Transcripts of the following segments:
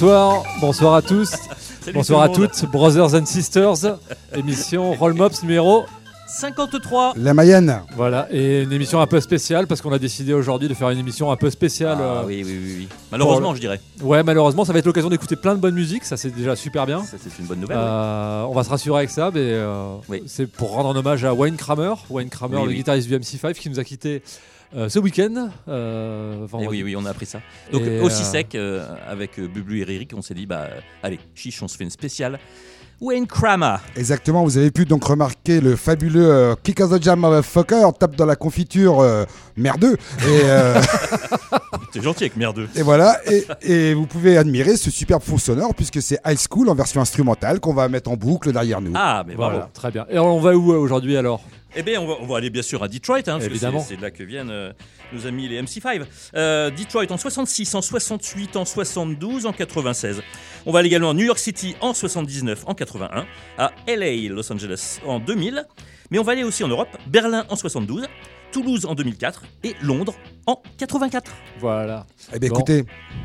Bonsoir. Bonsoir à tous. Salut bonsoir à tout toutes. Brothers and Sisters. Émission Roll Mops numéro. 53. La Mayenne. Voilà. Et une émission un peu spéciale parce qu'on a décidé aujourd'hui de faire une émission un peu spéciale. Ah, euh, oui, oui, oui, oui. Malheureusement, Pour je dirais. Ouais, malheureusement, ça va être l'occasion d'écouter plein de bonne musique. Ça, c'est déjà super bien. Ça, c'est une bonne nouvelle. ouais. Euh, on va se rassurer avec ça, mais euh, Oui. c'est pour rendre un hommage à Wayne Kramer, Wayne Kramer, Oui, le oui. guitariste du MC5, qui nous a quitté euh, ce week-end. euh, Et vendredi. oui, oui, on a appris ça. Donc, Et, aussi euh, sec, euh, avec Bublu et Ririk, on s'est dit, bah, allez, chiche, on se fait une spéciale. Wayne Kramer. Exactement, vous avez pu donc remarquer le fabuleux euh, Kick of the Jam Motherfucker, tape dans la confiture euh, merdeux. Et, euh, T'es gentil avec merdeux. et voilà, et, et vous pouvez admirer ce superbe fond sonore puisque c'est High School en version instrumentale qu'on va mettre en boucle derrière nous. Ah, mais Voilà, bravo. très bien. Et on va où aujourd'hui alors? Eh bien, on va, on va aller bien sûr à Detroit, hein, parce que Évidemment. c'est c'est de là que viennent euh, nos amis les MC5. Euh, Detroit en 66, en 68, en 72, en 96. On va aller également à New York City en 79, en 81, à LA, Los Angeles en 2000. Mais on va aller aussi en Europe, Berlin en 72, Toulouse en 2004 et Londres en 84. Voilà. Eh bien Bon. écoutez,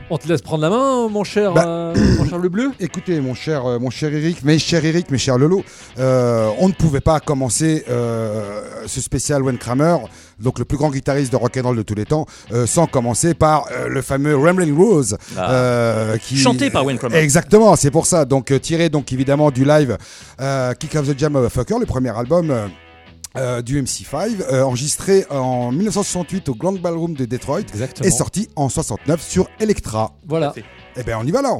On te laisse prendre la main, mon cher, Bah. euh, mon cher le bleu. écoutez mon cher, euh, mon cher Eric, mes chers Eric, mes chers Lolo, euh, on ne pouvait pas commencer euh, ce spécial Wayne Kramer, donc le plus grand guitariste de rock'n'roll de tous les temps, euh, sans commencer par euh, le fameux Ramblin' Rose, Ah. euh, qui Chanté par Wayne Kramer. Exactement, c'est pour ça. Donc euh, tiré donc évidemment du live euh, Kick of the Jam Motherfucker, le premier album. euh, euh, du MC5, euh, enregistré en 1968 au Grand Ballroom de Detroit Exactement. et sorti en 69 sur Electra. Voilà. Parfait. Eh ben on y va là.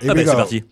Here Ah we ben, c'est parti.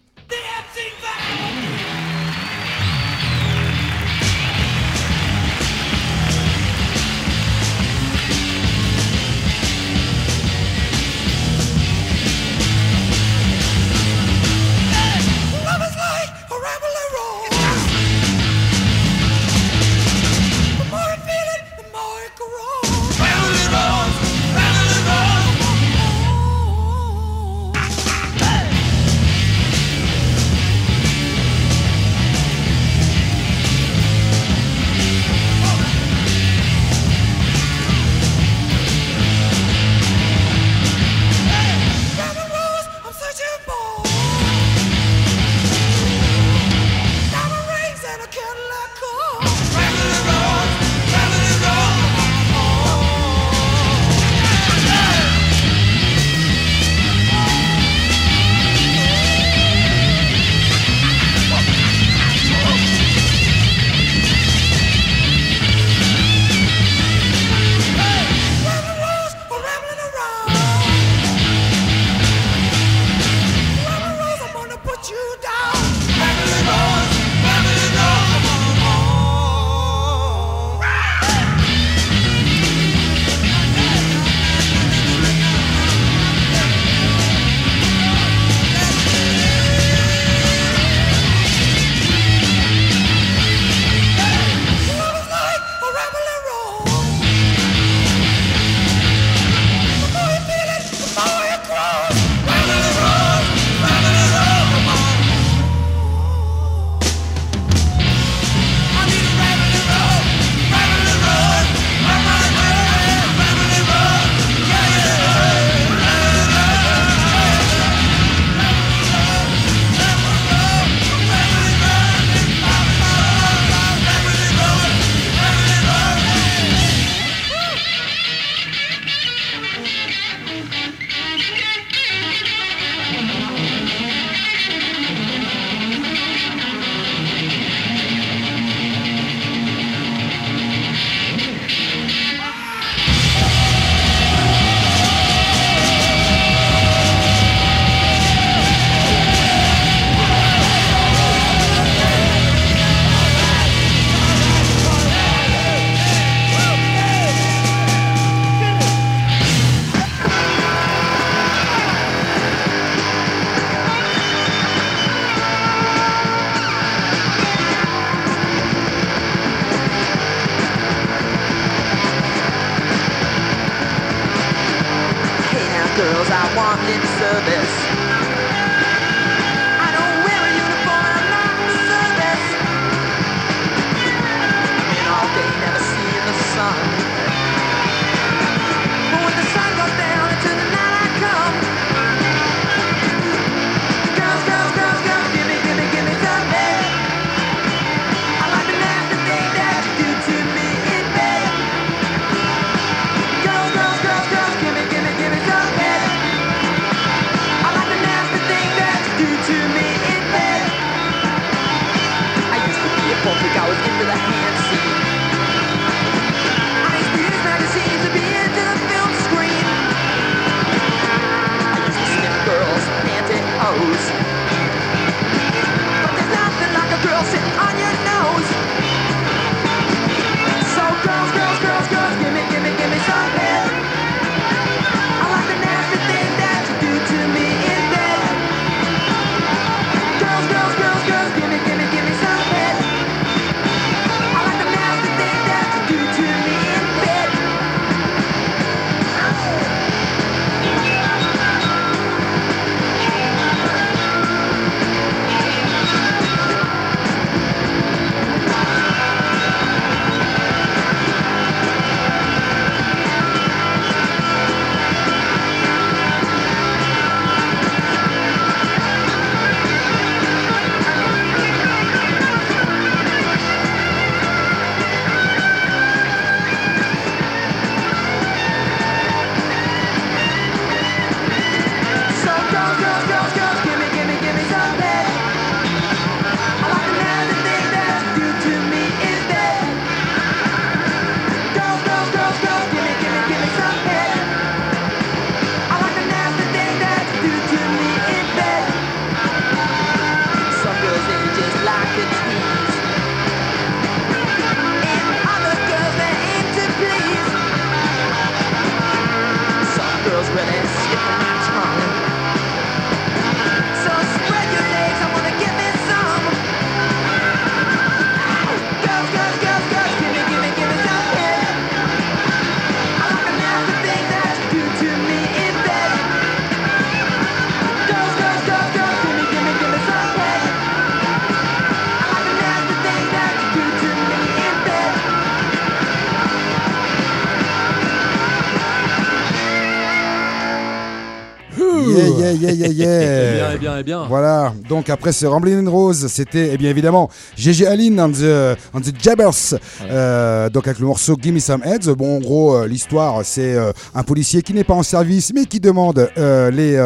Yeah, yeah, yeah, Eh bien, eh bien, eh bien. Voilà, donc après ce Ramblin' Rose, c'était eh bien évidemment GG Allin and the, and the Jabbers, Euh, donc avec le morceau Gimme Some Heads. Bon, en gros, euh, l'histoire, c'est euh, un policier qui n'est pas en service, mais qui demande les.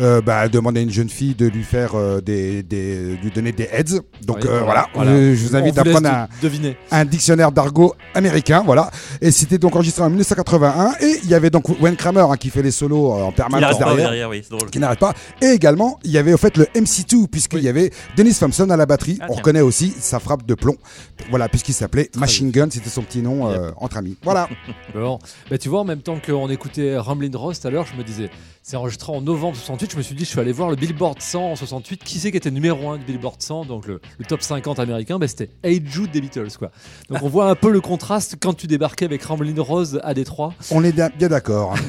Euh, bah, demande à une jeune fille de lui faire euh, des, des- lui donner des heads. Donc Oui, euh, voilà, voilà. Je, je vous invite On à prendre un, de- deviner. un dictionnaire d'argot américain, voilà. Et c'était donc enregistré en 1981. Et il y avait donc Wayne Kramer hein, qui fait les solos euh, en Il permanence derrière derrière, oui, c'est drôle. qui n'arrête pas. Et également, il y avait au fait le MC2, puisqu'il y avait Dennis Thompson à la batterie. Ah, On reconnaît aussi sa frappe de plomb. Voilà, puisqu'il s'appelait Machine Gun, c'était son petit nom euh, entre amis. Voilà. Bon. Bah, tu vois, en même temps qu'on écoutait Ramblin' Rose tout à l'heure, je me disais, c'est enregistré en novembre 68. Je me suis dit, je suis allé voir le Billboard 100 en 68. Qui c'est qui était numéro 1 du Billboard 100, donc le, le top 50 américain bah, C'était Hey Jude des Beatles. Quoi. Donc on voit un peu le contraste quand tu débarquais avec Ramblin' Rose à Détroit. On est bien d'accord.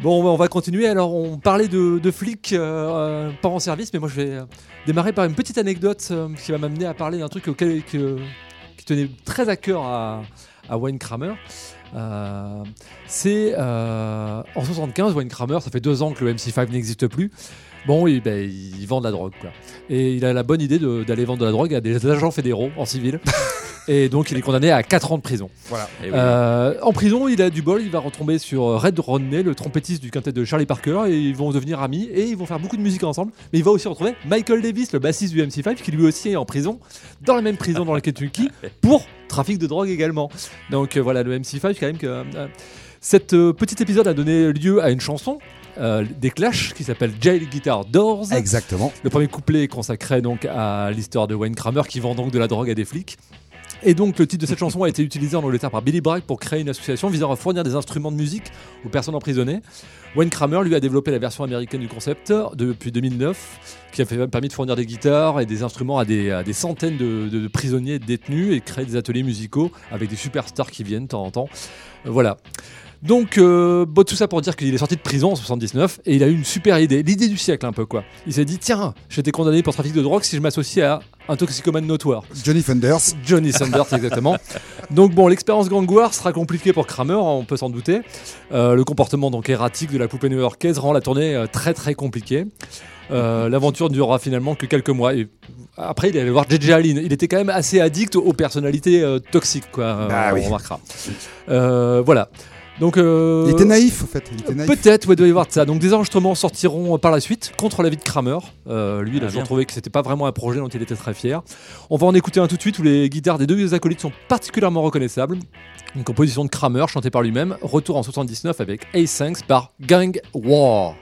Bon, on va continuer. Alors, on parlait de, de flics euh, euh, pas en service, mais moi, je vais euh, démarrer par une petite anecdote euh, qui va m'amener à parler d'un truc auquel, que- qui tenait très à cœur à, à Wayne Kramer. Euh, c'est euh, en 75, Wayne Kramer, ça fait deux ans que le MC5 n'existe plus. Bon, il, ben, il vend de la drogue, quoi. Et il a la bonne idée d'aller vendre de la drogue à des agents fédéraux en civil. Et donc, il est condamné à 4 ans de prison. Eh oui. Euh, en prison, il a du bol, il va retomber sur Red Rodney, le trompettiste du quintet de Charlie Parker, et ils vont devenir amis et ils vont faire beaucoup de musique ensemble. Mais il va aussi retrouver Michael Davis, le bassiste du MC5, qui lui aussi est en prison, dans la même prison dans le Kentucky, pour trafic de drogue également. Donc euh, voilà, le MC5, quand même que. euh, cet euh, petit épisode a donné lieu à une chanson. euh, des Clash qui s'appelle Jail Guitar Doors. Exactement. Le premier couplet est consacré donc à l'histoire de Wayne Kramer qui vend donc de la drogue à des flics. Et donc le titre de cette chanson a été utilisé en Angleterre par Billy Bragg pour créer une association visant à fournir des instruments de musique aux personnes emprisonnées. Wayne Kramer lui a développé la version américaine du concept depuis 2009, qui a permis de fournir des guitares et des instruments à des, centaines de, de prisonniers détenus et de créer des ateliers musicaux avec des superstars qui viennent de temps en temps. Euh, voilà. Donc, euh, bon, tout ça pour dire qu'il est sorti de prison en 79 et il a eu une super idée, l'idée du siècle un peu quoi. Il s'est dit tiens, j'étais condamné pour trafic de drogue si je m'associe à un toxicomane notoire. Johnny Thunders. Johnny Sanders exactement. Donc bon, l'expérience Gang War sera compliquée pour Kramer, on peut s'en douter. Euh, le comportement donc erratique de la poupée new-yorkaise rend la tournée euh, très très compliquée. Euh, L'aventure ne durera finalement que quelques mois. Et après, il est allé voir JJ Allin. Il était quand même assez addict aux personnalités euh, toxiques, quoi. euh, Ah on oui. remarquera. Voilà. Donc, euh, Il était naïf, en fait. Peut-être, ouais, il doit y avoir de ça. Donc des enregistrements sortiront par la suite contre l'avis de Kramer. Euh, lui, il a Ah, toujours trouvé que c'était pas vraiment un projet dont il était très fier. On va en écouter un tout de suite où les guitares des deux acolytes sont particulièrement reconnaissables. Une composition de Kramer chantée par lui-même. Retour en 79 avec A5 par Gang War.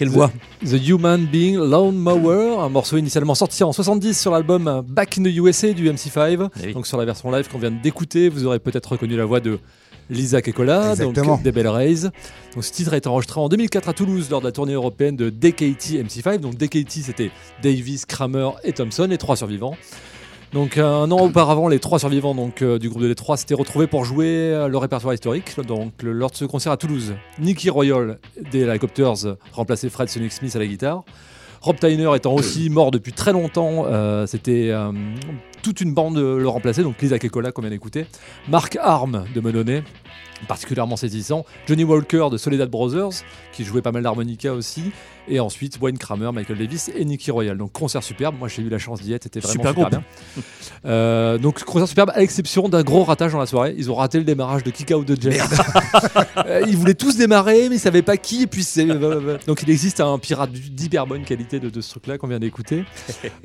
Quelle voix The Human Being Lone Mower, un morceau initialement sorti en 70 sur l'album Back in the USA du MC5. Eh oui. Donc sur la version live qu'on vient d'écouter, vous aurez peut-être reconnu la voix de Lisa Kekola, Exactement. donc des Bell Rays. Donc ce titre a été enregistré en 2004 à Toulouse lors de la tournée européenne de DKT MC5. Donc DKT c'était Davis, Kramer et Thompson, les trois survivants. Donc un an auparavant, les trois survivants donc, euh, du groupe de les trois s'étaient retrouvés pour jouer euh, le répertoire historique. Donc lors de ce concert à Toulouse, Nicky Royal des Helicopters euh, remplaçait Fred Sonic Smith à la guitare. Rob Tyner étant aussi mort depuis très longtemps, euh, c'était euh, toute une bande le remplaçait, donc Lisa Kekola qu'on vient d'écouter, Mark Arm de Menonnet, particulièrement saisissant, Johnny Walker de Soledad Brothers, qui jouait pas mal d'harmonica aussi, et ensuite Wayne Kramer, Michael Davis et Nicky Royal. Donc concert superbe, moi j'ai eu la chance d'y être, c'était vraiment Super super, bien. Euh, donc concert superbe, à l'exception d'un gros ratage dans la soirée, ils ont raté le démarrage de Kick Out de James. Euh, ils voulaient tous démarrer, mais ils savaient pas qui, et puis euh, donc il existe un pirate d'hyper bonne qualité de, de ce truc-là qu'on vient d'écouter.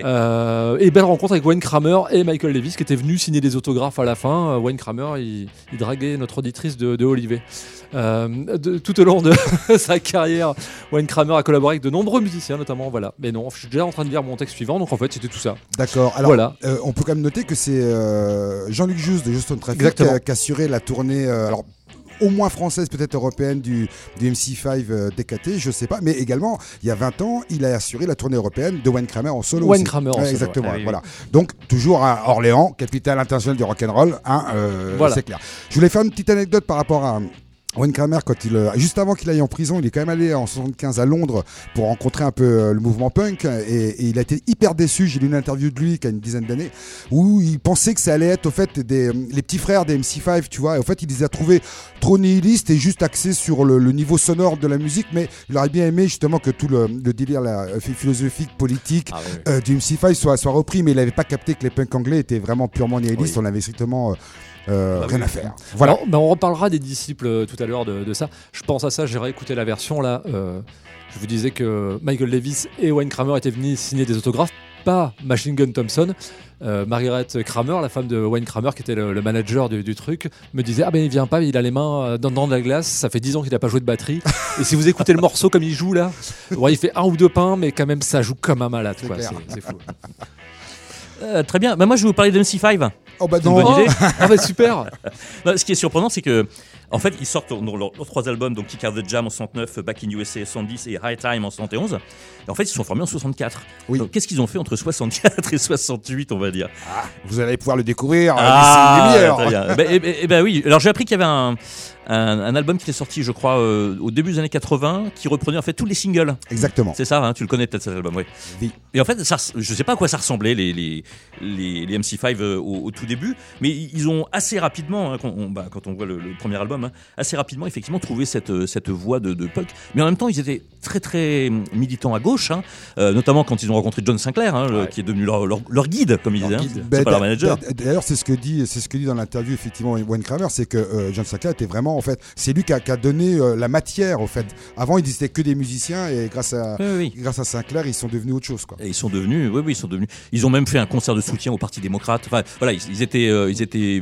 Euh, et belle rencontre avec Wayne Kramer et Michael Davis qui étaient venus signer des autographes à la fin. Wayne Kramer, il, il draguait notre auditrice de, de Olivet. Euh, de- tout au long de sa carrière, Wayne Kramer a collaboré avec de nombreux musiciens, notamment. Voilà. Mais non, je suis déjà en train de lire mon texte suivant, donc en fait, c'était tout ça. D'accord. Alors, Voilà. euh, on peut quand même noter que c'est euh, Jean-Luc Just de Justin Traffic qui a, qui a assuré la tournée. alors, au moins française, peut-être européenne du, du MC5 euh, DKT, je sais pas, mais également, il y a 20 ans, il a assuré la tournée européenne de Wayne Kramer en solo. Wayne aussi. Kramer en solo, Exactement, oui, voilà. Donc, toujours à Orléans, capitale internationale du rock'n'roll, hein, euh, Voilà. c'est clair. Je voulais faire une petite anecdote par rapport à. Wayne Kramer, quand il, euh, juste avant qu'il aille en prison, il est quand même allé en 75 à Londres pour rencontrer un peu euh, le mouvement punk et, et il a été hyper déçu. J'ai lu une interview de lui qui a une dizaine d'années où il pensait que ça allait être au fait des les petits frères des MC5, tu vois. Et au fait, il les a trouvés trop nihilistes et juste axés sur le, le niveau sonore de la musique, mais il aurait bien aimé justement que tout le, le délire la, euh, philosophique, politique euh, du MC5 soit, soit repris, mais il n'avait pas capté que les punks anglais étaient vraiment purement nihilistes. Oui. On avait strictement euh, euh, Bah rien oui. à faire. Voilà. Alors, on reparlera des disciples euh, tout à l'heure de, de ça. Je pense à ça, j'ai réécouté la version là. euh, je vous disais que Michael Davis et Wayne Kramer étaient venus signer des autographes, pas Machine Gun Thompson. Euh, Margaret Kramer, la femme de Wayne Kramer, qui était le, le manager du, du truc, me disait Ah ben il vient pas, il a les mains dans, dans de la glace, ça fait 10 ans qu'il a pas joué de batterie. et si vous écoutez le morceau comme il joue là, ouais, il fait un ou deux pains, mais quand même ça joue comme un malade. C'est fou. Euh, Très bien. Bah, moi, je vais vous parler de MC5. Oh bah C'est une non. bonne idée. Ah bah super ce qui est surprenant, c'est que, en fait, ils sortent dans leurs leurs trois albums, donc Kick Out the Jam en 69, Back in USA en 70 et High Time en 71. Et en fait, ils se sont formés en 64. Oui. Donc, qu'est-ce qu'ils ont fait entre 64 et 68, on va dire? Vous allez pouvoir le découvrir euh, Ah, très bien. Eh, eh, eh ben oui. Alors j'ai appris qu'il y avait un, un, un album qui était sorti, je crois, euh, au début des années 80, qui reprenait en fait tous les singles. Exactement. C'est ça, hein, tu le connais peut-être cet album, oui. Oui. Et en fait, ça, je sais pas à quoi ça ressemblait les, les, les, les MC5 euh, au, au tout début, mais ils ont assez rapidement, hein, quand, on, bah, quand on voit le, le premier album, hein, assez rapidement effectivement trouvé cette, euh, cette voix de, de punk. Mais en même temps, ils étaient très très militants à gauche, hein, euh, notamment quand ils ont rencontré John Sinclair, hein, le- Ouais. qui est devenu leur, leur, leur guide, comme ils disaient. hein. Ben, pas leur manager. d'a- D'ailleurs, c'est ce que dit, c'est ce que dit dans l'interview effectivement Wayne Kramer, c'est que euh, John Sinclair était vraiment en fait, c'est lui qui a, qui a donné euh, la matière au fait. Avant, ils étaient que des musiciens et grâce à Oui, oui. grâce à Sinclair, ils sont devenus autre chose quoi. Et ils sont devenus, oui, oui, ils sont devenus. Ils ont même fait un concert de soutien au Parti démocrate. Enfin, voilà, ils, ils étaient, euh, ils étaient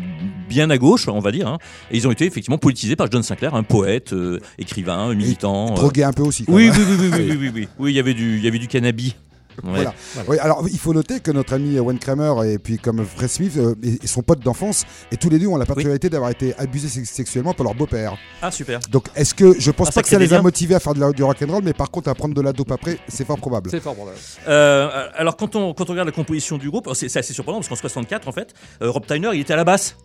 bien à gauche, on va dire. hein. et ils ont été effectivement politisés par John Sinclair, un poète, euh, écrivain, militant. Drogué un peu aussi. quoi. Oui, oui, oui, oui, oui, oui, oui, oui. Oui, il y avait du, il y avait du cannabis. Ouais. Voilà. Oui, alors il faut noter que notre ami Wayne Kramer et puis comme Fred Smith euh, et, et son pote d'enfance et tous les deux ont la particularité d'avoir été abusés sex- sexuellement par leur beau-père. Ah super. Donc est-ce que je pense Ah, pas que ça les a motivés à faire de la- du rock'n'roll, mais par contre à prendre de la dope après, c'est fort probable. C'est fort probable. Euh, alors quand on, quand on regarde la composition du groupe, c'est c'est assez surprenant parce qu'en 64, en fait, euh, Rob Tyner, il était à la basse.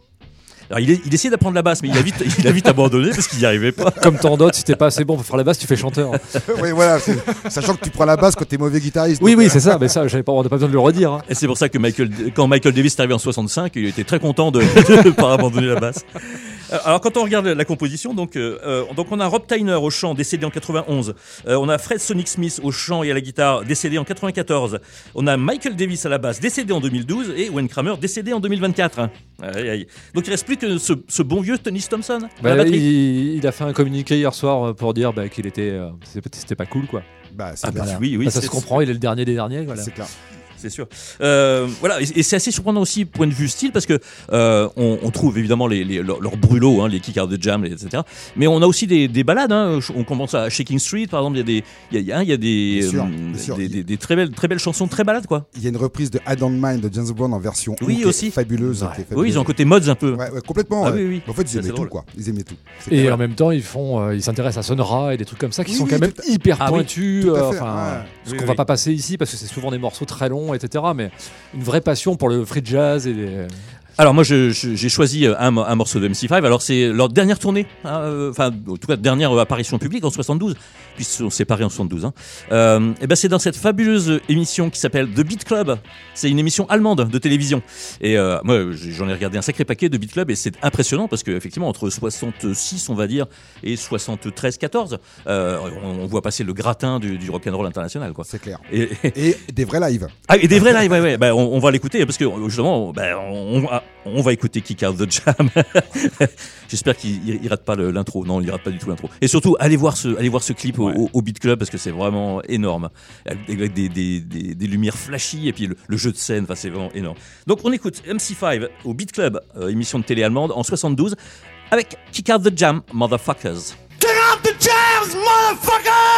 Alors il, est- il essayait d'apprendre la basse, mais il a vite, il a vite abandonné parce qu'il n'y arrivait pas. Comme tant d'autres, si t'es pas assez bon pour faire la basse, tu fais chanteur. oui, voilà. c'est- Sachant que tu prends la basse quand t'es mauvais guitariste. Oui, donc, oui, euh, c'est ça, mais ça, j'avais pas, on n'a pas besoin de le redire. hein. Et c'est pour ça que Michael, quand Michael Davis est arrivé en 65, il était très content de ne pas abandonner la basse. Euh, Alors quand on regarde la composition, donc, euh, euh, donc on a Rob Tyner au chant, décédé en 91. Euh, on a Fred Sonic Smith au chant et à la guitare, décédé en 94. On a Michael Davis à la basse, décédé en 2012, et Wayne Kramer, décédé en 2024. Aïe, aïe. Donc il reste plus que ce, ce bon vieux Tony Thompson à Bah, la batterie. il, il a fait un communiqué hier soir pour dire bah, qu'il était, euh, c'était pas cool quoi. Bah, Ah bah oui, oui. Bah, ça se comprend, il est le dernier des derniers. Voilà. C'est clair. C'est sûr. Euh, voilà, et, et c'est assez surprenant aussi point de vue style parce que euh, on, on trouve évidemment les, les- leurs leurs brûlots, hein, les kick out de jam, etc. Mais on a aussi des, des balades. Hein. On commence à Shaking Street, par exemple. Il y a des, il y a- il y a, il y a des, sûr, euh, des, des- des très belles, très belles chansons, très balades, quoi. Il y a une reprise de I Don't Mind de James Brown en version Oui, qui est aussi. fabuleuse. Ouais. est Oui, fabuleuse. ils ont un côté mods un peu. Ouais, ouais, complètement. Ah ouais. oui, oui. En fait, ils Ça, aimaient tout, drôle. quoi. Ils aimaient tout. Et clair. en même temps, ils font, euh, ils s'intéressent à Sonora et des trucs comme ça qui Oui, sont oui, quand même hyper Ah pointus. enfin, ce qu'on va pas passer ici parce que c'est souvent des morceaux très longs, etc. Mais une vraie passion pour le free jazz et les... Alors moi j'ai choisi euh, un, un morceau de MC5. Alors c'est leur dernière tournée, hein, euh, enfin en tout cas dernière euh, apparition publique en 72, puisqu'ils se sont séparés en 72. Hein. Euh, et ben c'est dans cette fabuleuse émission qui s'appelle The Beat Club. C'est une émission allemande de télévision. Et euh, moi j'en ai regardé un sacré paquet de Beat Club et c'est impressionnant parce que effectivement entre 66 on va dire et 73-14, euh, on, on voit passer le gratin du, du rock'n'roll international quoi. C'est clair. Et, Et des vrais lives. ah, et des vrais lives, ouais, ouais. Bah, on, on va l'écouter parce que justement, bah, on, on- on va écouter Kick Out the Jam. J'espère qu'il il- il rate pas le- l'intro. Non, il rate pas du tout l'intro. Et surtout, allez voir ce, allez voir ce clip au, au- au Beat Club parce que c'est vraiment énorme. Avec des, des, des, des lumières flashy et puis le, le jeu de scène, enfin, c'est vraiment énorme. Donc, on écoute MC5 au Beat Club, euh, émission de télé allemande en 72 avec Kick Out the Jam, Motherfuckers. Turn off the jams, motherfucker!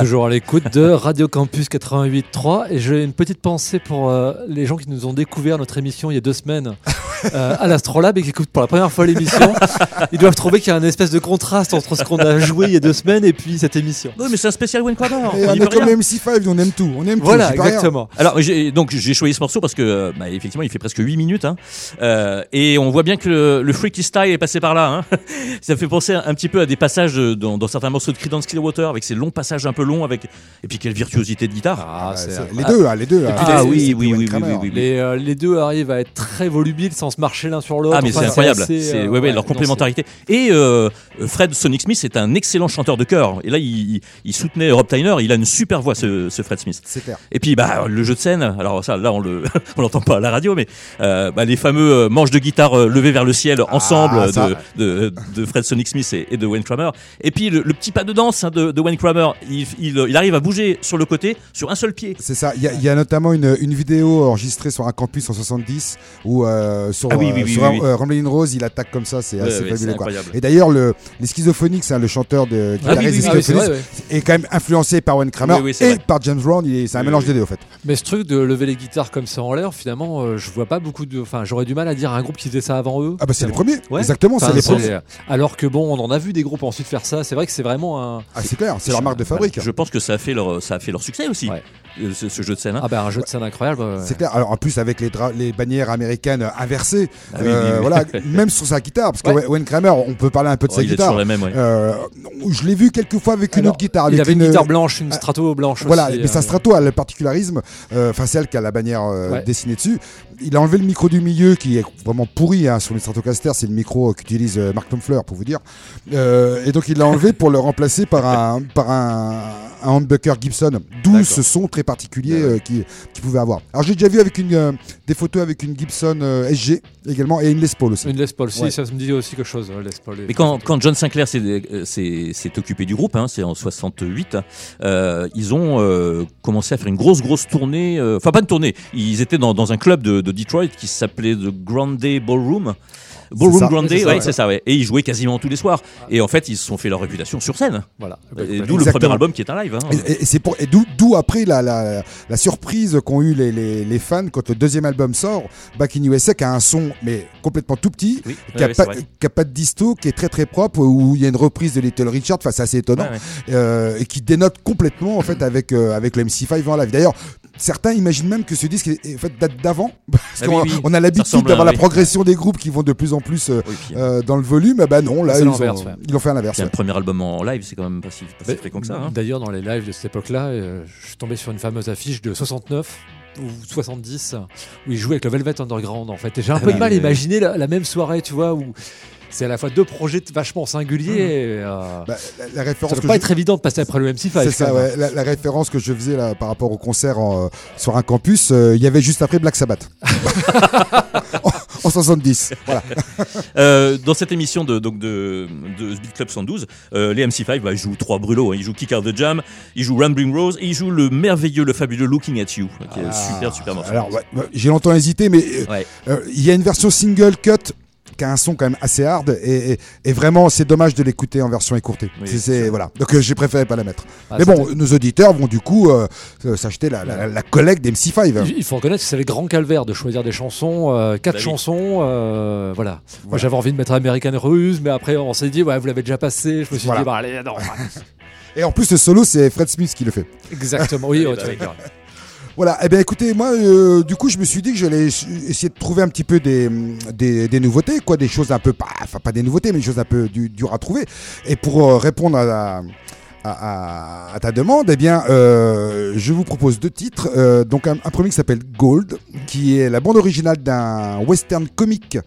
Toujours à l'écoute de Radio Campus 88.3 et j'ai une petite pensée pour euh, les gens qui nous ont découvert notre émission il y a deux semaines euh, à l'Astrolabe et qui écoutent pour la première fois l'émission. Ils doivent trouver qu'il y a un espèce de contraste entre ce qu'on a joué il y a deux semaines et puis cette émission. Oui, mais c'est un spécial Crowder. Et on est comme rien. MC5, on aime tout. On aime Voilà, tout. exactement. Alors j'ai- donc j'ai choisi ce morceau parce que euh, bah, effectivement il fait presque 8 minutes hein. Euh, et on voit bien que le, le freaky style est passé par là. Hein. Ça fait penser un, petit peu à des passages dans, dans certains morceaux de Creedence Clearwater avec ces longs passages un peu longs avec et puis quelle virtuosité de guitare. Ah, c'est- les deux, hein, les deux. hein. Ah C'est- oui, c'est oui, oui, oui, oui, oui, oui. Les, euh, les deux arrivent à être très volubiles sans se marcher l'un sur l'autre. Ah mais Enfin, c'est incroyable, c'est euh, ouais, leur non, complémentarité. Et euh, Fred Sonic Smith est un excellent chanteur de chœur. Et là il, soutenait Rob Tyner, il a une super voix ce, ce Fred Smith. C'est clair. Et puis bah le jeu de scène, alors ça là on le on l'entend pas à la radio, mais euh, bah, les fameux manches de guitare levées vers le ciel ensemble Ah, de, ça. de, de Fred Sonic Smith et, et de Wayne Kramer. Et puis le, le petit pas de danse hein, de, de Wayne Kramer, il, il, il arrive à bouger sur le côté sur un seul pied. C'est ça. Il y, a- il y a notamment une, une vidéo enregistrée sur un campus en 70 où euh, sur, Ah oui, euh, oui, oui, sur oui, oui. euh, Ramblin' Rose, il attaque comme ça, c'est Ouais, assez ouais, fabuleux. quoi. incroyable. Et d'ailleurs, le, les Schizophonics, hein, le chanteur de Ah oui, guitariste ah vrai, ouais. est quand même influencé par Wayne Kramer Oui, oui, c'est et vrai. par James Brown. est- C'est un Oui, mélange oui. des deux, en fait. Mais ce truc de lever les guitares comme ça en l'air, finalement, euh, je vois pas beaucoup de. Enfin, j'aurais du mal à dire un groupe qui faisait ça avant eux. Ah bah c'est les premiers, Ouais. exactement, Enfin, c'est les premiers. Alors que bon, on en a vu des groupes ensuite faire ça. C'est vrai que c'est vraiment un. Ah c'est clair, c'est leur marque de fabrique. Je pense que ça a fait leur, ça a fait leur succès aussi. Euh, ce, ce jeu de scène. hein. Ah bah un jeu de scène incroyable. ouais. C'est clair. Alors en plus avec les, bannières américaines euh, inversées, Ah oui, euh, oui, oui. voilà, même sur sa guitare, parce que. Wayne Kramer, on peut parler un peu de Oh, sa il est guitare. toujours la même, ouais. Euh, je l'ai vu quelques fois avec une Alors, autre guitare. Il avec avait une guitare blanche, une Ah, strato blanche. Voilà, aussi, mais sa strato a le particularisme, euh, enfin celle qui a la bannière euh, Ouais. dessinée dessus. Il a enlevé le micro du milieu qui est vraiment pourri hein, sur les Stratocaster, c'est le micro qu'utilise euh, Mark Tomfler pour vous dire. Euh, et donc il l'a enlevé pour le remplacer par un par un, un humbucker Gibson, d'où ce son très particulier ouais. euh, qu'il qu'il pouvait avoir. Alors j'ai déjà vu avec une euh, des photos avec une Gibson euh, SG également et une Les Paul aussi. Une Les Paul, si, Ouais. ça me dit aussi quelque chose. Les Paul. Mais quand, quand John Sinclair s'est euh, occupé du groupe, hein, c'est en 68, euh, ils ont euh, commencé à faire une grosse, grosse tournée. euh, Enfin, pas une tournée. Ils étaient dans, dans un club de, de Detroit qui s'appelait The Grande Ballroom. Ballroom ça. Grande, C'est ça, ouais, ouais. c'est ça, ouais. Et ils jouaient quasiment tous les soirs. Et en fait, ils se sont fait leur réputation sur scène. Voilà. Et Bah, D'où le premier album qui est un live. hein. Et, et- et c'est pour et d'où après la, la, la surprise qu'ont eu les, les, les fans quand le deuxième album sort, Back in USA, qui a un son mais complètement tout petit, Oui, qui a, ouais, ouais, c'est pas, pas de disto, qui est très très propre, où il y a une reprise de Little Richard, enfin c'est assez étonnant, ouais. euh, et qui dénote complètement en fait avec euh, avec le MC5 en live. D'ailleurs, certains imaginent même que ce disque est- en fait date d'avant, parce Ah qu'on oui, oui. on a l'habitude d'avoir la oui. progression des groupes qui vont de plus en plus euh, Oui, puis, euh, dans le volume. Ah Bah non, là ils, ont, ouais. ils ont fait à l'inverse. ouais. premier album en live, c'est quand même pas si, pas si fréquent que ça. hein. D'ailleurs, dans les lives de cette époque-là, euh, je suis tombé sur une fameuse affiche de 69 ou 70 où il jouait avec le Velvet Underground en fait. Et j'ai un Ah peu de mal à imaginer la, la même soirée, tu vois, où c'est à la fois deux projets vachement singuliers. et, euh, Bah, la, la ça référence peut pas je- être évident de passer après le MC5. C'est ça, ouais. La, la référence que je faisais là, par rapport au concert en, euh, sur un campus, euh, il y avait juste après Black Sabbath. en, en 70. Voilà. Euh, dans cette émission de, donc de, de Beat Club 112, euh, les MC5 bah, ils jouent trois brûlots. hein. Ils jouent Kick Out the Jam, ils jouent Rambling Rose et ils jouent le merveilleux, le fabuleux Looking at You, qui est un super, super morceau. Ah. Alors, ouais, j'ai longtemps hésité, mais euh, Ouais. euh, il y a une version single cut qui a un son quand même assez hard et, et- et vraiment c'est dommage de l'écouter en version écourtée. Oui, C'est- c'est c'est ça. voilà. Donc euh, j'ai préféré pas la mettre. Ah, mais bon, c'était- nos auditeurs vont du coup euh, euh, s'acheter la, la, la collecte des MC5. Il il faut reconnaître que c'est le grand calvaire de choisir des chansons, euh, quatre Bah chansons, euh, voilà. Moi j'avais envie de mettre American Ruse, mais après on s'est dit, ouais, vous l'avez déjà passé. Je me suis Voilà. dit, bah allez, non. Et en plus le solo c'est Fred Smith qui le fait. Exactement, oui, Voilà, eh bien écoutez, moi euh, du coup je me suis dit que j'allais essayer de trouver un petit peu des, des, nouveautés, quoi, des choses un peu, pas, enfin pas des nouveautés, mais des choses un peu du- dures à trouver. Et pour euh, répondre à, la- à- à ta demande, eh bien euh, je vous propose deux titres. Euh, donc un, un premier qui s'appelle Gold, qui est la bande originale d'un western comique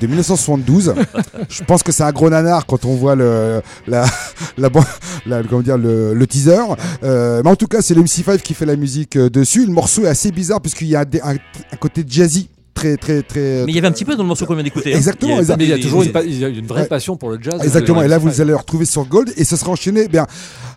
de 1972. je pense que c'est un gros nanar quand on voit le, la, la, la- comment dire, le, le teaser. Euh, mais en tout cas, c'est le MC5 qui fait la musique euh, dessus. Le morceau est assez bizarre puisqu'il y a des- un, un côté jazzy très très très. Mais il y avait un petit peu dans le morceau qu'on vient d'écouter. hein. Exactement. Mais il y a toujours une, pa- vraie Ouais. passion pour le jazz. Exactement, et là vous allez le retrouver sur Gold et ce sera enchaîné eh bien,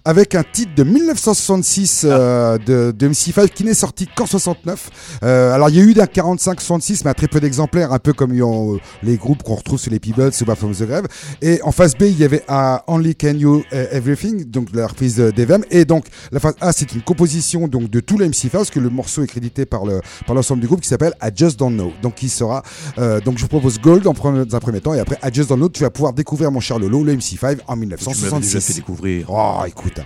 avec un titre de 1966 euh, de, de MC5 qui n'est sorti qu'en 69. Euh, alors il y a eu d'un 45-66 mais à très peu d'exemplaires, un peu comme ont, euh, les groupes qu'on retrouve sur les Peebles ou Bad from the Grave. Et en face B il y avait à Only Can You euh, Everything, donc la reprise de d'Evem. Et donc la phase A c'est une composition donc de tout le MC5 parce que le morceau est crédité par le par l'ensemble du groupe qui s'appelle I Just Don't Know. Donc qui sera euh, donc je vous propose Gold en premier, dans un premier temps et après I Just Don't Know tu vas pouvoir découvrir mon cher Lolo, le MC5 en Tu m'avais déjà fait 1966. découvrir. Oh, écoute. See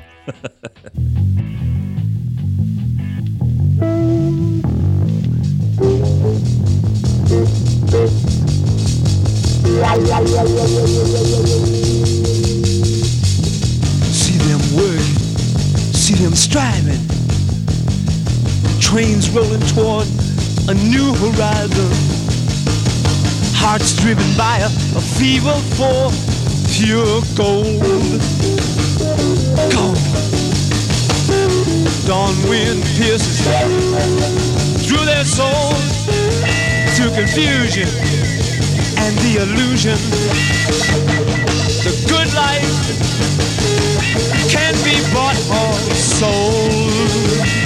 them work, see them striving. Trains rolling toward a new horizon. Hearts driven by a, a fever for pure gold. Gold. Dawn wind pierces through their souls to confusion and the illusion. The good life can be bought or sold.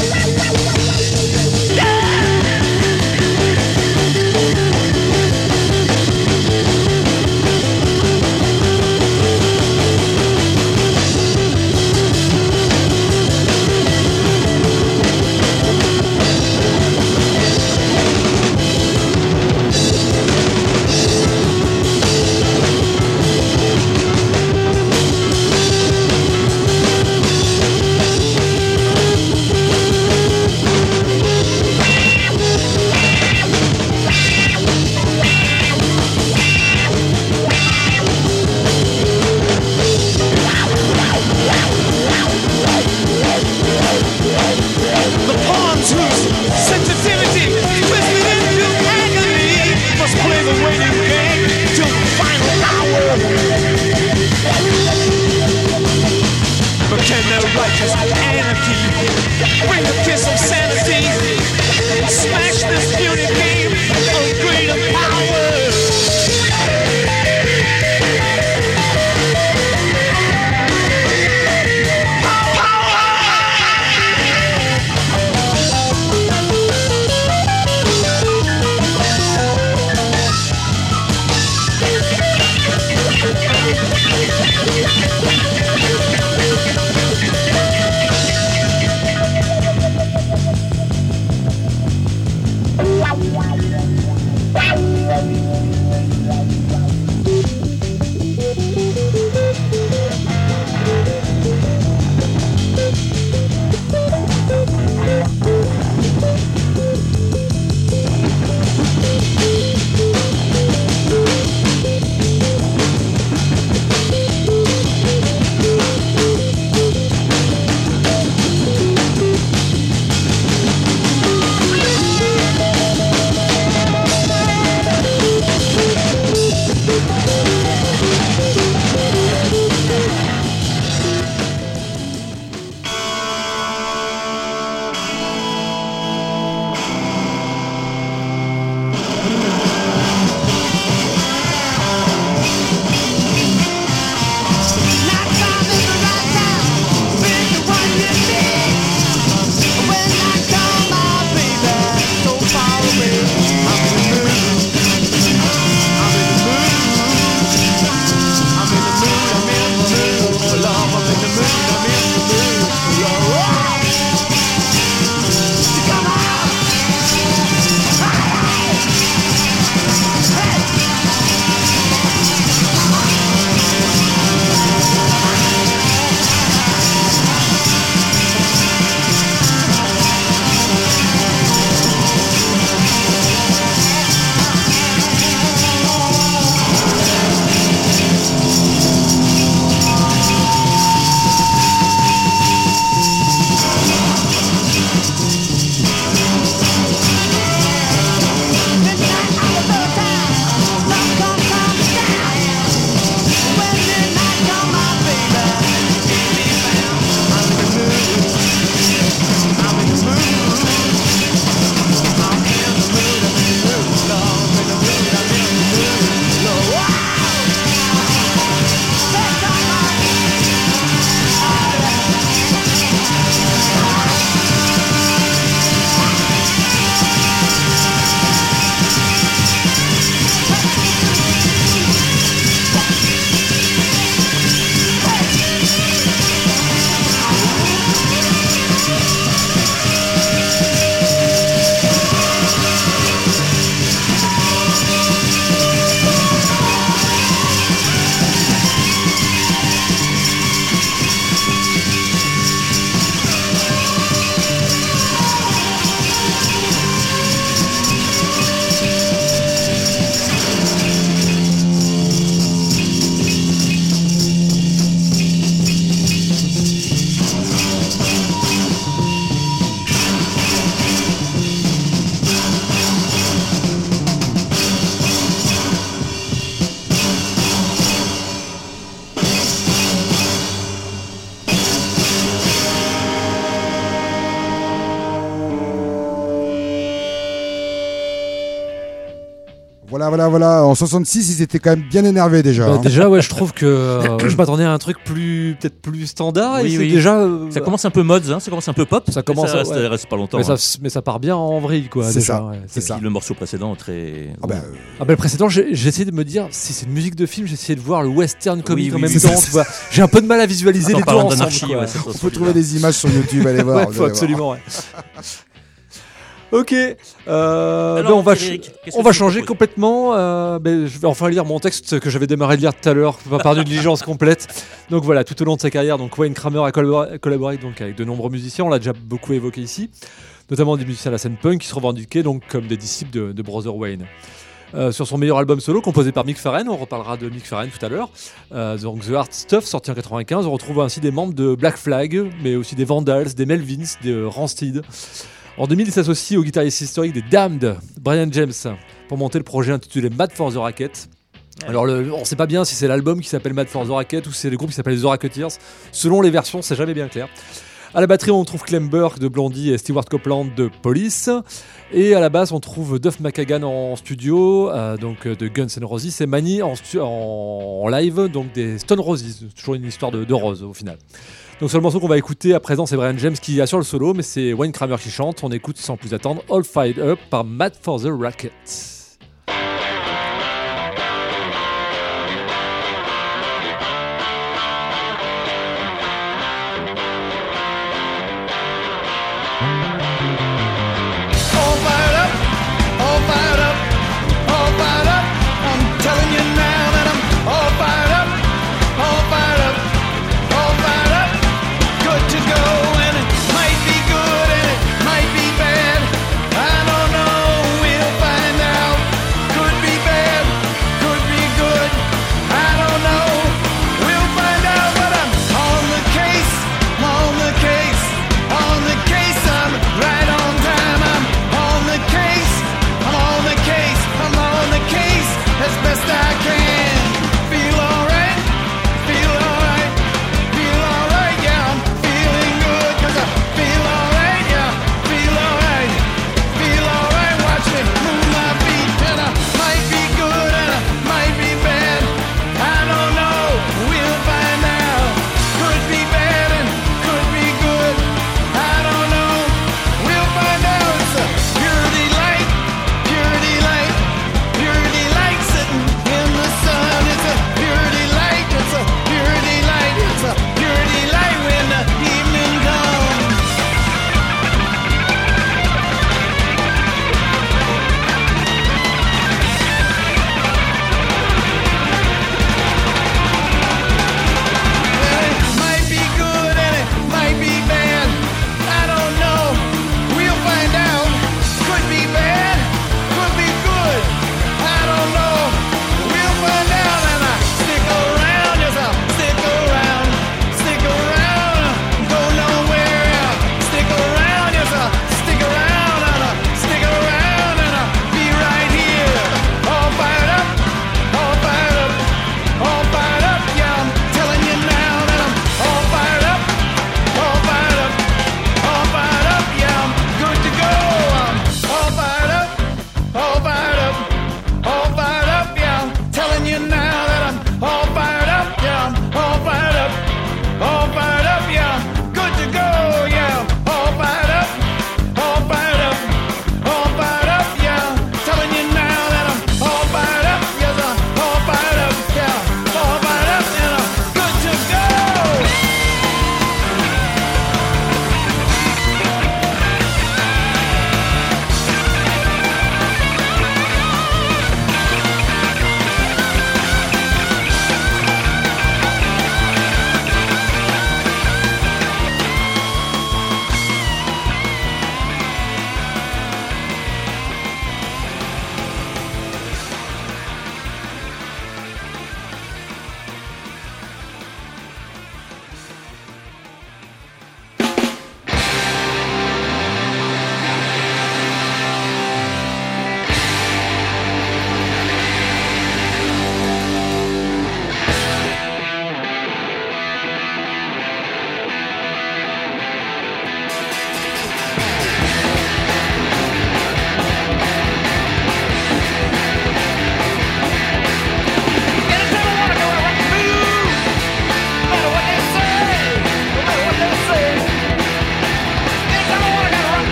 Voilà. En 66, ils étaient quand même bien énervés déjà. Bah, hein. déjà, ouais, je trouve que euh, je m'attendais à un truc plus, peut-être plus standard. Oui, déjà. euh, Ça commence un peu mods, hein, ça commence un peu pop. Ça commence ça à- reste, ouais. reste pas longtemps. mais, hein. ça, mais ça part bien en vrille, quoi. C'est ça, ouais. c'est ça. Le morceau précédent très. Ah bah, euh, Ah bah, le précédent, j'ai j'ai essayé de me dire si c'est une musique de film, j'ai essayé de voir le western comique oui, en même temps. c'est tu vois. J'ai un peu de mal à visualiser Attends, les deux ensemble. on peut trouver des images sur YouTube, allez voir. Ouais, vous faut allez voir. absolument. Ok, euh, Alors, ben, on va, on changer complètement. euh, ben, je vais enfin lire mon texte que j'avais démarré de lire tout à l'heure, par une diligence complète. Donc voilà, tout au long de sa carrière, donc Wayne Kramer a collaboré, collaboré donc avec de nombreux musiciens. On l'a déjà beaucoup évoqué ici, notamment des musiciens de la scène punk qui se revendiquaient donc comme des disciples de, de Brother Wayne. Euh, sur son meilleur album solo composé par Mick Farren, on reparlera de Mick Farren tout à l'heure. Donc The Hard Stuff, sorti en 95, on retrouve ainsi des membres de Black Flag, mais aussi des Vandals, des Melvins, des Rancid. En 2000, il s'associe au guitariste historique des Damned, Brian James, pour monter le projet intitulé Mad for the Racket. Alors le, on sait pas bien si c'est l'album qui s'appelle Mad for the Racket ou si c'est le groupe qui s'appelle les The Racketeers. Selon les versions, c'est jamais bien clair. À la batterie, on trouve Clem Burke de Blondie et Stewart Copeland de Police. Et à la basse, on trouve Duff McKagan en studio, euh, donc euh, de Guns N' Roses, et Manny en live, donc des Stone Roses. Toujours une histoire de, de rose au final. Donc seul morceau qu'on va écouter à présent, c'est Brian James qui assure le solo, mais c'est Wayne Kramer qui chante. On écoute sans plus attendre All Fired Up par Mad for the Racket.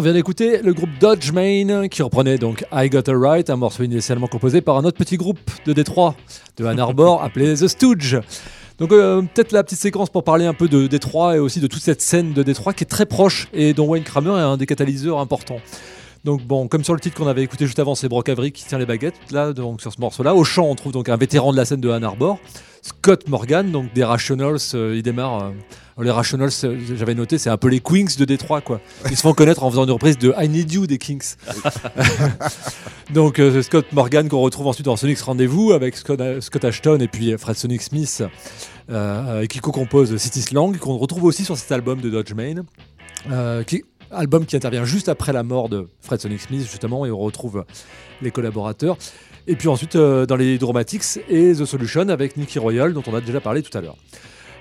On vient d'écouter le groupe Dodge Main qui reprenait donc I Got a Right, un morceau initialement composé par un autre petit groupe de Détroit, de Ann Arbor, appelé The Stooge. Donc euh, peut-être la petite séquence pour parler un peu de Détroit et aussi de toute cette scène de Détroit qui est très proche et dont Wayne Kramer est un des catalyseurs importants. Donc bon, comme sur le titre qu'on avait écouté juste avant, c'est Brock Avery qui tient les baguettes là, donc sur ce morceau-là. Au chant, on trouve donc un vétéran de la scène de Ann Arbor, Scott Morgan, donc des Rationals. euh, il démarre. euh, les Rationals, euh, j'avais noté, c'est un peu les Queens de Détroit, quoi. Ils se font connaître en faisant une reprise de I Need You des Kings. donc c'est Scott Morgan qu'on retrouve ensuite dans Sonic's Rendez-vous avec Scott, Scott Ashton et puis Fred Sonic Smith qui co-compose City Slang, qu'on retrouve aussi sur cet album de Dodge Main. Qui, album qui intervient juste après la mort de Fred Sonic Smith, justement, et on retrouve les collaborateurs. Et puis ensuite, euh, dans les Dramatics et The Solution avec Nicky Royal, dont on a déjà parlé tout à l'heure.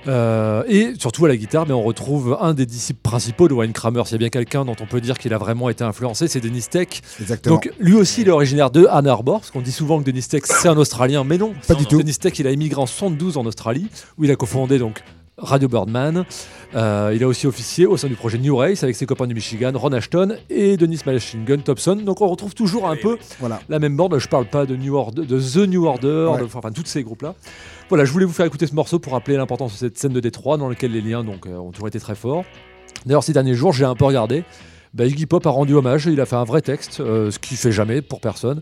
Euh, et surtout à la guitare, mais on retrouve un des disciples principaux de Wayne Kramer. S'il y a bien quelqu'un dont on peut dire qu'il a vraiment été influencé, c'est Dennis Tech. Exactement. Donc lui aussi, il est originaire de Ann Arbor, parce qu'on dit souvent que Dennis Tech c'est un Australien, mais non. Pas du tout. Dennis Tech, il a émigré en 72 en Australie, où il a cofondé donc Radio Birdman. Euh, il a aussi officié au sein du projet New Race avec ses copains du Michigan, Ron Ashton et Denis Machine Gun Thompson. Donc on retrouve toujours un peu Voilà. la même bande. Je parle pas de New Order, de The New Order, Ouais. de- enfin tous ces groupes-là. Voilà, je voulais vous faire écouter ce morceau pour rappeler l'importance de cette scène de Détroit dans laquelle les liens donc, euh, ont toujours été très forts. D'ailleurs, ces derniers jours, j'ai un peu regardé. Bah, Iggy Pop a rendu hommage, il a fait un vrai texte, euh, ce qu'il fait jamais pour personne.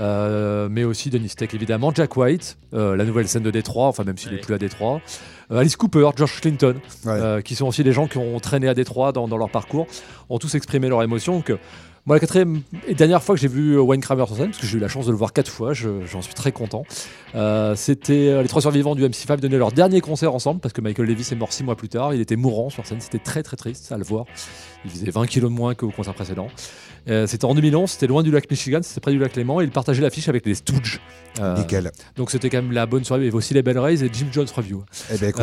Euh, mais aussi Denis Tech évidemment, Jack White, euh, la nouvelle scène de Détroit, enfin même s'il n'est Ouais. plus à Détroit, Euh, Alice Cooper, George Clinton, Ouais. euh, qui sont aussi des gens qui ont traîné à Détroit dans, dans leur parcours, ont tous exprimé leur émotion. Donc, euh, moi, la quatrième et dernière fois que j'ai vu euh, Wayne Kramer sur scène, parce que j'ai eu la chance de le voir quatre fois, je- j'en suis très content. euh, C'était euh, les trois survivants du MC5 donnaient leur dernier concert ensemble, parce que Michael Davis est mort six mois plus tard. Il était mourant sur scène, c'était très très triste à le voir. Il faisait 20 kilos de moins qu'au concert précédent. Euh, c'était en 2011, c'était loin du lac Michigan, c'était près du lac Léman, et il partageait l'affiche avec les Stooges. Euh, Nickel. donc c'était quand même la bonne soirée. Il y avait aussi les Bell Rays et Jim Jones Review. Eh ben écoute,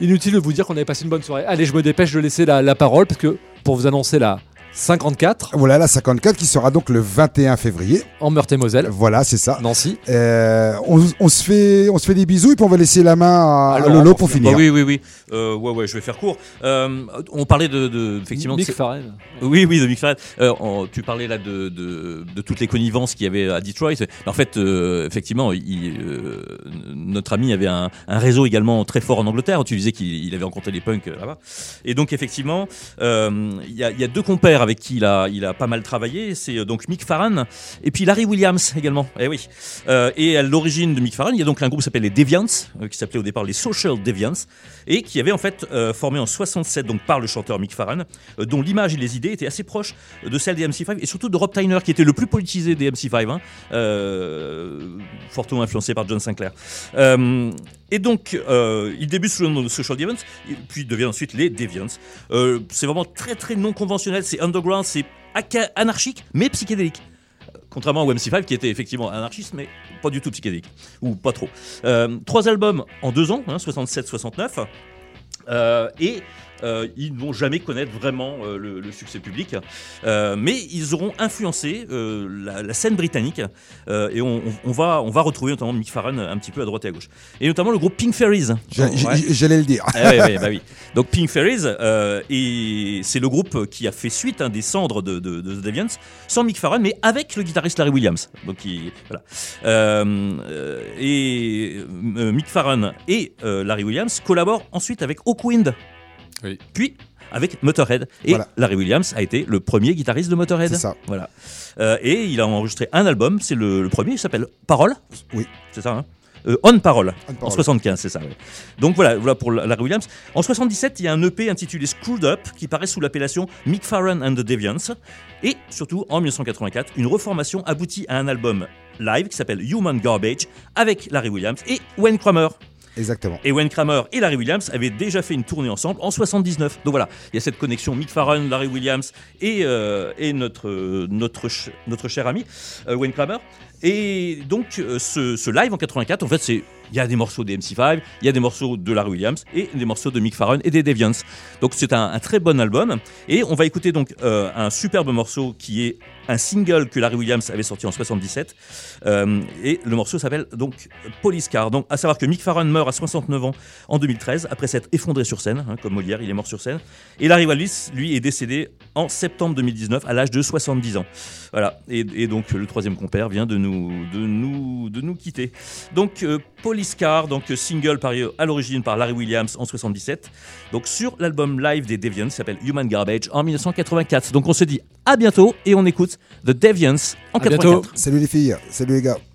inutile de vous dire qu'on avait passé une bonne soirée. Allez, je me dépêche de laisser la, la parole parce que pour vous annoncer la 54 voilà la 54 qui sera donc le 21 février. en Meurthe-et-Moselle, Voilà, c'est ça. Nancy. Euh, on, on se fait, on se fait des bisous et puis on va laisser la main à, à Alors, Lolo pour va- finir. Bah oui, oui, oui. Euh, ouais, ouais, je vais faire court. Euh, on parlait de, de effectivement. Mick Farren. Oui, oui, de Mick Farren. Euh, on- tu parlais là de, de, de toutes les connivences qu'il y avait à Detroit. En fait, euh, effectivement, il, euh, notre ami avait un, un réseau également très fort en Angleterre. Tu disais qu'il il avait rencontré les punks là-bas. Et donc, effectivement, euh, il y, a, il y a deux compères avec qui il a, il a pas mal travaillé. C'est euh, donc Mick Farren et puis Larry Williams également. Eh oui. Euh, et à l'origine de Mick Farren, il y a donc un groupe qui s'appelle les Deviants, euh, qui s'appelait au départ les Social Deviants, et qui avait en fait formé en 67 donc par le chanteur Mick Farren, euh, dont l'image et les idées étaient assez proches de celles des MC5 et surtout de Rob Tyner, qui était le plus politisé des MC5, hein, fortement influencé par John Sinclair. Et donc, il débute sous le nom de Social Deviants, puis devient ensuite les Deviants. C'est vraiment très très non conventionnel, c'est underground, c'est anarchique, mais psychédélique. Contrairement au MC5 qui était effectivement anarchiste, mais pas du tout psychédélique, ou pas trop. Euh, trois albums en deux ans, hein, 67-69, euh, et ils ne vont jamais connaître vraiment euh, le, le succès public, Euh, mais ils auront influencé euh, la, la scène britannique, euh, et on, va, on va retrouver notamment Mick Farren un petit peu à droite et à gauche, et notamment le groupe Pink Fairies. J'allais le dire. Ah ouais, ouais, bah oui. Donc Pink Fairies, euh, et c'est le groupe qui a fait suite hein, des cendres de, de, de The Deviants, sans Mick Farren, mais avec le guitariste Larry Williams. Donc il- voilà. Euh, euh, et euh, Mick Farren et euh, Larry Williams collaborent ensuite avec Hawkwind. Oui. Puis avec Motorhead. Et Voilà. Larry Williams a été le premier guitariste de Motorhead. C'est ça. Voilà. Euh, et il a enregistré un album, c'est le, le premier, il s'appelle Parole. Oui. C'est ça, hein Euh, On Parole. On En Parole. 75, c'est ça. ouais. Donc voilà, voilà pour Larry Williams. En 77, il y a un EP intitulé Screwed Up qui paraît sous l'appellation Mick Farren and the Deviants. Et surtout, en 1984, une reformation aboutit à un album live qui s'appelle Human Garbage avec Larry Williams et Wayne Kramer. Exactement. Et Wayne Kramer et Larry Williams avaient déjà fait une tournée ensemble en 79. Donc voilà, il y a cette connexion Mick Farren, Larry Williams et, euh, notre, euh, notre, notre cher ami euh, Wayne Kramer. Et donc, euh, ce, live en 84, en fait, c'est. Il y a des morceaux des MC5, il y a des morceaux de Larry Williams et des morceaux de Mick Farron et des Deviants. Donc c'est un, très bon album. Et on va écouter donc euh, un superbe morceau qui est un single que Larry Williams avait sorti en 77. Euh, et le morceau s'appelle donc Police Car. Donc à savoir que Mick Farron meurt à 69 ans en 2013 après s'être effondré sur scène, hein, comme Molière, il est mort sur scène. Et Larry Williams, lui, est décédé en septembre 2019 à l'âge de 70 ans. Voilà. Et donc le troisième compère vient de nous, de nous, de nous quitter. Donc euh, Police Car, donc euh, single par, à l'origine par Larry Williams en 77. Donc sur l'album live des Deviants, qui s'appelle Human Garbage en 1984. Donc on se dit à bientôt et on écoute The Deviants en À bientôt. 84. Salut les filles, salut les gars.